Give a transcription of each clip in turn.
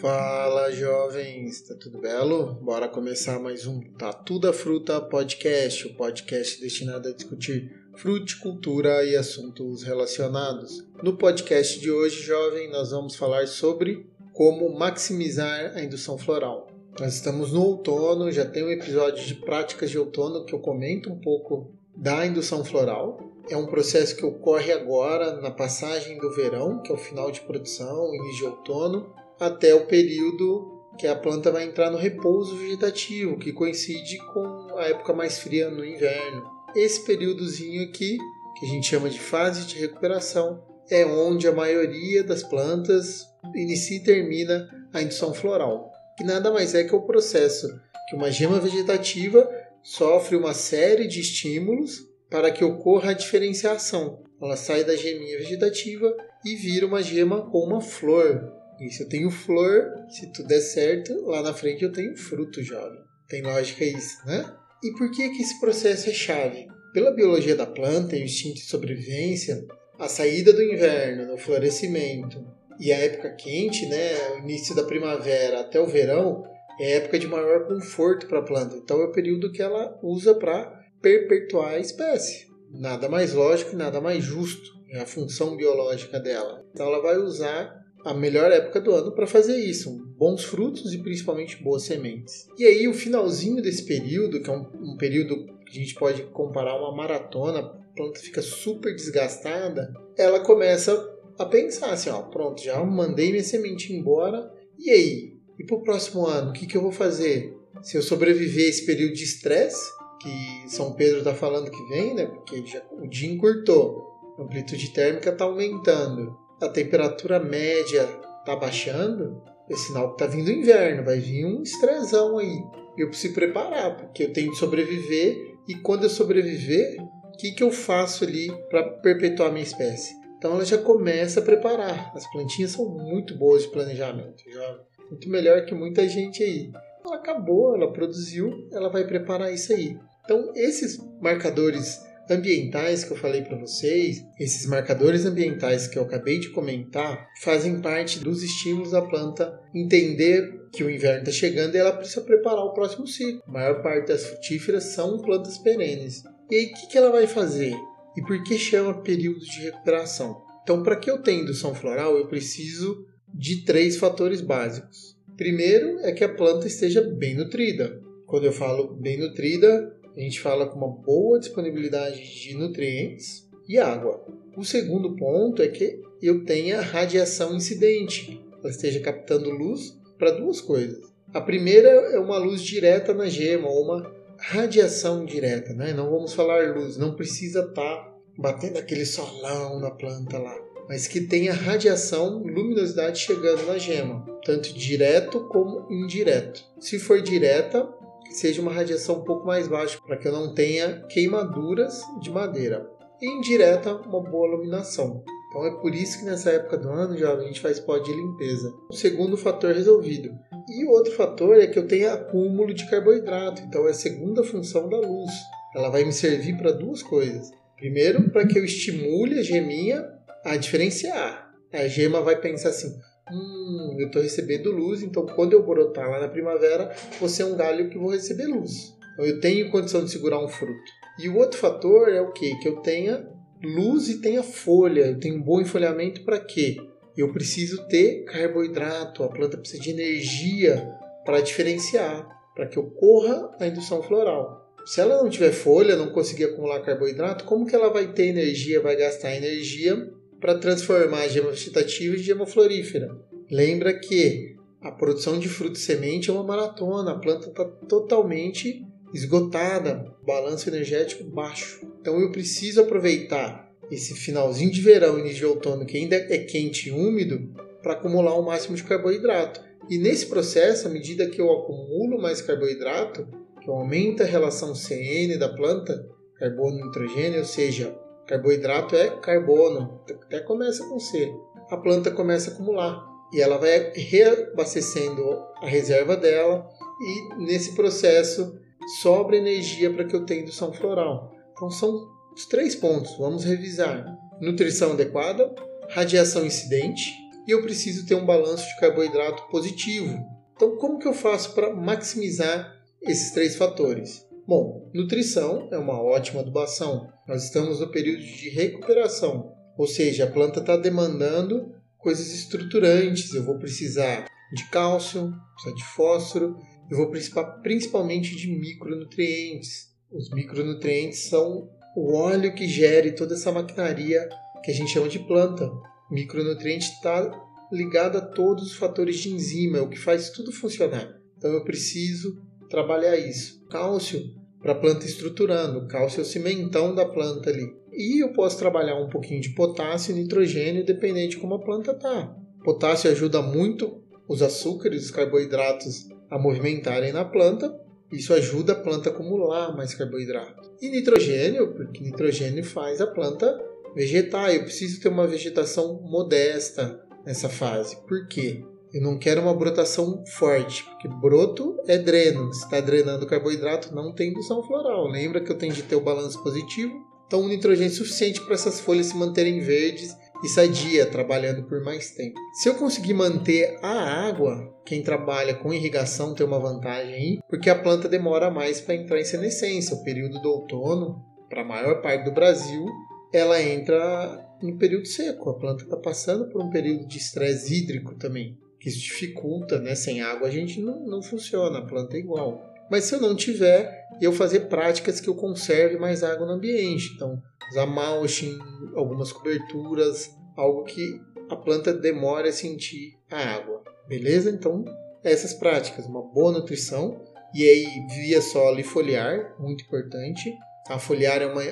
Fala jovens, tá tudo belo? Bora começar mais um Tatu da Fruta Podcast, o podcast destinado a discutir fruticultura e assuntos relacionados. No podcast de hoje, jovem, nós vamos falar sobre como maximizar a indução floral. Nós estamos no outono, já tem um episódio de práticas de outono que eu comento um pouco da indução floral. É um processo que ocorre agora na passagem do verão, que é o final de produção, início de outono, até o período que a planta vai entrar no repouso vegetativo, que coincide com a época mais fria no inverno. Esse períodozinho aqui, que a gente chama de fase de recuperação, é onde a maioria das plantas inicia e termina a indução floral, que nada mais é que o processo que uma gema vegetativa sofre uma série de estímulos para que ocorra a diferenciação. Ela sai da geminha vegetativa e vira uma gema com uma flor, e se eu tenho flor, se tudo der certo, lá na frente eu tenho fruto jovem. Tem lógica isso, né? E por que, que esse processo é chave? Pela biologia da planta e o instinto de sobrevivência, a saída do inverno, no florescimento e a época quente, né, o início da primavera até o verão, é época de maior conforto para a planta. Então é o período que ela usa para perpetuar a espécie. Nada mais lógico e nada mais justo. É a função biológica dela. Então ela vai usar a melhor época do ano para fazer isso, bons frutos e principalmente boas sementes. E aí o finalzinho desse período, que é um, um período que a gente pode comparar uma maratona, a planta fica super desgastada, ela começa a pensar assim, ó, pronto, já mandei minha semente embora, e aí? E para o próximo ano, o que, que eu vou fazer? Se eu sobreviver a esse período de estresse, que São Pedro está falando que vem, né? Porque já, o dia encurtou, a amplitude térmica está aumentando a temperatura média está baixando, é sinal que está vindo inverno, vai vir um estressão aí. Eu preciso preparar, porque eu tenho que sobreviver e quando eu sobreviver, o que, que eu faço ali para perpetuar minha espécie? Então ela já começa a preparar. As plantinhas são muito boas de planejamento, já muito melhor que muita gente aí. Ela acabou, ela produziu, ela vai preparar isso aí. Então esses marcadores ambientais que eu falei para vocês, esses marcadores ambientais que eu acabei de comentar, fazem parte dos estímulos da planta entender que o inverno está chegando e ela precisa preparar o próximo ciclo. A maior parte das frutíferas são plantas perenes. E aí, o que, que ela vai fazer? E por que chama período de recuperação? Então, para que eu tenha indução floral, eu preciso de três fatores básicos. Primeiro é que a planta esteja bem nutrida. Quando eu falo bem nutrida, a gente fala com uma boa disponibilidade de nutrientes e água. O segundo ponto é que eu tenha radiação incidente, ela esteja captando luz para duas coisas. A primeira é uma luz direta na gema, ou uma radiação direta, né? Não vamos falar luz, não precisa estar tá batendo aquele solão na planta lá, mas que tenha radiação, luminosidade chegando na gema, tanto direto como indireto. Se for direta, seja uma radiação um pouco mais baixa, para que eu não tenha queimaduras de madeira. E indireta, uma boa iluminação. Então é por isso que nessa época do ano, já a gente faz pó de limpeza. O segundo fator resolvido. E o outro fator é que eu tenho acúmulo de carboidrato, então é a segunda função da luz. Ela vai me servir para duas coisas. Primeiro, para que eu estimule a geminha a diferenciar. A gema vai pensar assim: Hum, eu estou recebendo luz, então quando eu brotar lá na primavera, você é um galho que vou receber luz. Então eu tenho condição de segurar um fruto. E o outro fator é o quê? Que eu tenha luz e tenha folha. Eu tenho um bom enfolhamento para quê? Eu preciso ter carboidrato, a planta precisa de energia para diferenciar, para que ocorra a indução floral. Se ela não tiver folha, não conseguir acumular carboidrato, como que ela vai ter energia, vai gastar energia para transformar a gema vegetativa em gema florífera. Lembra que a produção de fruto e semente é uma maratona, a planta está totalmente esgotada, balanço energético baixo. Então eu preciso aproveitar esse finalzinho de verão, início de outono, que ainda é quente e úmido, para acumular o máximo de carboidrato. E nesse processo, à medida que eu acumulo mais carboidrato, que aumenta a relação CN da planta, carbono-nitrogênio, ou seja, Carboidrato é carbono, até começa com C. A planta começa a acumular e ela vai reabastecendo a reserva dela e nesse processo sobra energia para que eu tenha indução floral. Então são os três pontos, vamos revisar. Nutrição adequada, radiação incidente e eu preciso ter um balanço de carboidrato positivo. Então, como que eu faço para maximizar esses três fatores? Bom, nutrição é uma ótima adubação. Nós estamos no período de recuperação, ou seja, a planta está demandando coisas estruturantes. Eu vou precisar de cálcio, de fósforo, eu vou precisar principalmente de micronutrientes. Os micronutrientes são o óleo que gere toda essa maquinaria que a gente chama de planta. Micronutriente está ligado a todos os fatores de enzima, é o que faz tudo funcionar. Então eu preciso trabalhar isso. Cálcio para a planta estruturando, cálcio é o cimentão da planta ali. E eu posso trabalhar um pouquinho de potássio e nitrogênio, dependente de como a planta tá. Potássio ajuda muito os açúcares, os carboidratos a movimentarem na planta. Isso ajuda a planta a acumular mais carboidrato. E nitrogênio, porque nitrogênio faz a planta vegetar. Eu preciso ter uma vegetação modesta nessa fase. Por quê? Eu não quero uma brotação forte, porque broto é dreno. Se está drenando carboidrato, não tem indução floral. Lembra que eu tenho de ter o balanço positivo? Então, o nitrogênio suficiente para essas folhas se manterem verdes e sadia, trabalhando por mais tempo. Se eu conseguir manter a água, quem trabalha com irrigação tem uma vantagem aí, porque a planta demora mais para entrar em senescência. O período do outono, para a maior parte do Brasil, ela entra no período seco. A planta está passando por um período de estresse hídrico também, que isso dificulta, né? Sem água a gente não, não funciona, a planta é igual. Mas se eu não tiver, eu fazer práticas que eu conserve mais água no ambiente. Então, usar mulching, algumas coberturas, algo que a planta demore a sentir a água. Beleza? Então, essas práticas, uma boa nutrição e aí via solo e foliar, muito importante. A foliar é uma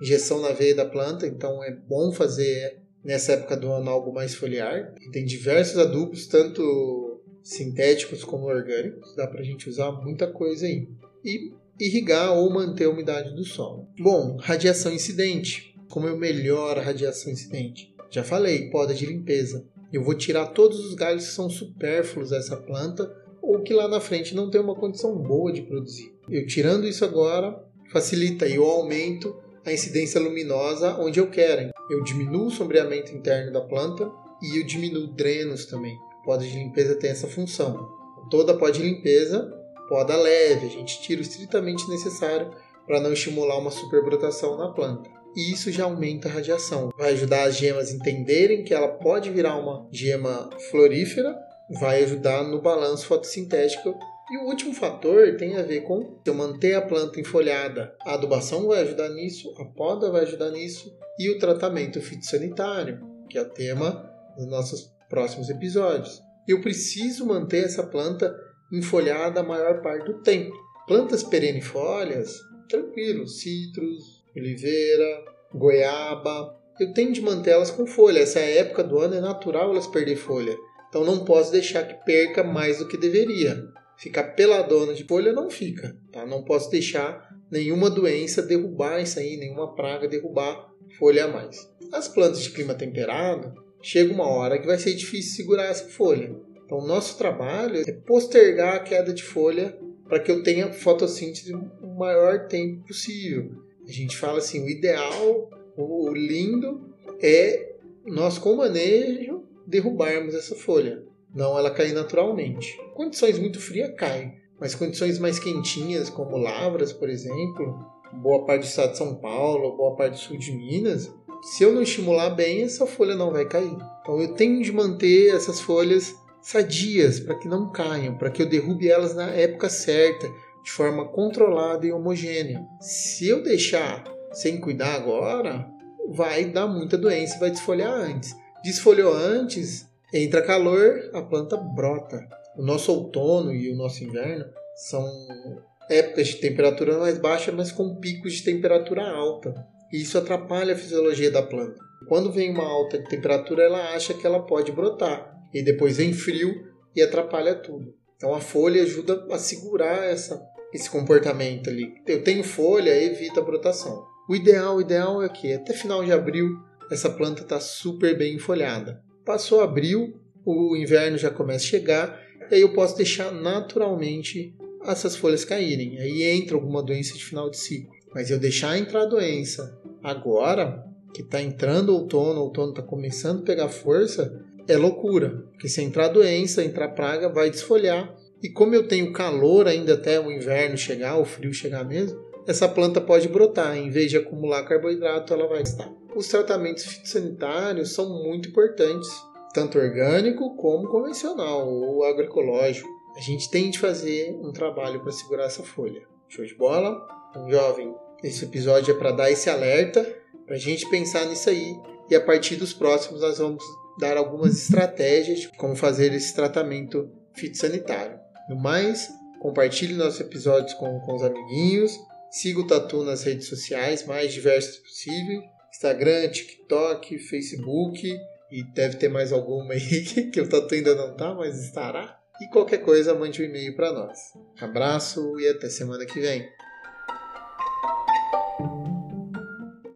injeção na veia da planta, então é bom fazer nessa época do ano algo mais foliar. Tem diversos adubos, tanto sintéticos como orgânicos, dá para a gente usar muita coisa aí. E irrigar ou manter a umidade do solo. Bom, radiação incidente. Como eu melhoro a radiação incidente? Já falei, poda de limpeza. Eu vou tirar todos os galhos que são supérfluos dessa planta ou que lá na frente não tem uma condição boa de produzir. Eu tirando isso agora facilita e eu aumento a incidência luminosa onde eu quero. Eu diminuo o sombreamento interno da planta e eu diminuo drenos também. Poda de limpeza tem essa função. Toda poda de limpeza poda leve, a gente tira o estritamente necessário para não estimular uma superbrotação na planta. E isso já aumenta a radiação. Vai ajudar as gemas a entenderem que ela pode virar uma gema florífera, vai ajudar no balanço fotossintético. E o último fator tem a ver com eu manter a planta enfolhada. A adubação vai ajudar nisso, a poda vai ajudar nisso e o tratamento fitossanitário, que é o tema dos nossos próximos episódios. Eu preciso manter essa planta enfolhada a maior parte do tempo. Plantas perennifólias, tranquilo, citros, oliveira, goiaba, eu tenho de mantê-las com folha. Essa época do ano é natural elas perder folha. Então não posso deixar que perca mais do que deveria. Ficar peladona de folha não fica, tá? Não posso deixar nenhuma doença derrubar isso aí, nenhuma praga derrubar folha a mais. As plantas de clima temperado, chega uma hora que vai ser difícil segurar essa folha. Então, o nosso trabalho é postergar a queda de folha para que eu tenha fotossíntese o maior tempo possível. A gente fala assim, o ideal, o lindo é nós com manejo derrubarmos essa folha, não ela cair naturalmente. Condições muito frias cai, mas condições mais quentinhas, como lavras, por exemplo, boa parte do estado de São Paulo, boa parte do sul de Minas, se eu não estimular bem, essa folha não vai cair. Então eu tenho de manter essas folhas sadias para que não caiam, para que eu derrube elas na época certa, de forma controlada e homogênea. Se eu deixar sem cuidar agora, vai dar muita doença, vai desfolhar antes. Desfolhou antes, entra calor, a planta brota. O nosso outono e o nosso inverno são épocas de temperatura mais baixa, mas com picos de temperatura alta. E isso atrapalha a fisiologia da planta. Quando vem uma alta de temperatura, ela acha que ela pode brotar e depois vem frio e atrapalha tudo. Então a folha ajuda a segurar essa, esse comportamento ali. Eu tenho folha, evita a brotação. O ideal, o ideal é que até final de abril essa planta está super bem folhada. Passou abril, o inverno já começa a chegar, e aí eu posso deixar naturalmente essas folhas caírem. Aí entra alguma doença de final de ciclo. Mas eu deixar entrar a doença agora, que está entrando o outono, o outono está começando a pegar força, é loucura, porque se entrar doença, entrar praga, vai desfolhar. E como eu tenho calor ainda até o inverno chegar, o frio chegar mesmo, essa planta pode brotar. Em vez de acumular carboidrato, ela vai estar. Os tratamentos fitossanitários são muito importantes, tanto orgânico como convencional ou agroecológico. A gente tem de fazer um trabalho para segurar essa folha. Show de bola? Então, jovem, esse episódio é para dar esse alerta, para a gente pensar nisso aí. E a partir dos próximos, nós vamos dar algumas estratégias de como fazer esse tratamento fitossanitário. No mais, compartilhe nossos episódios com, com os amiguinhos, siga o Tatu nas redes sociais mais diversas possível, Instagram, TikTok, Facebook e deve ter mais alguma aí que o Tatu ainda não tá, mas estará. E qualquer coisa, mande um e-mail para nós. Abraço e até semana que vem.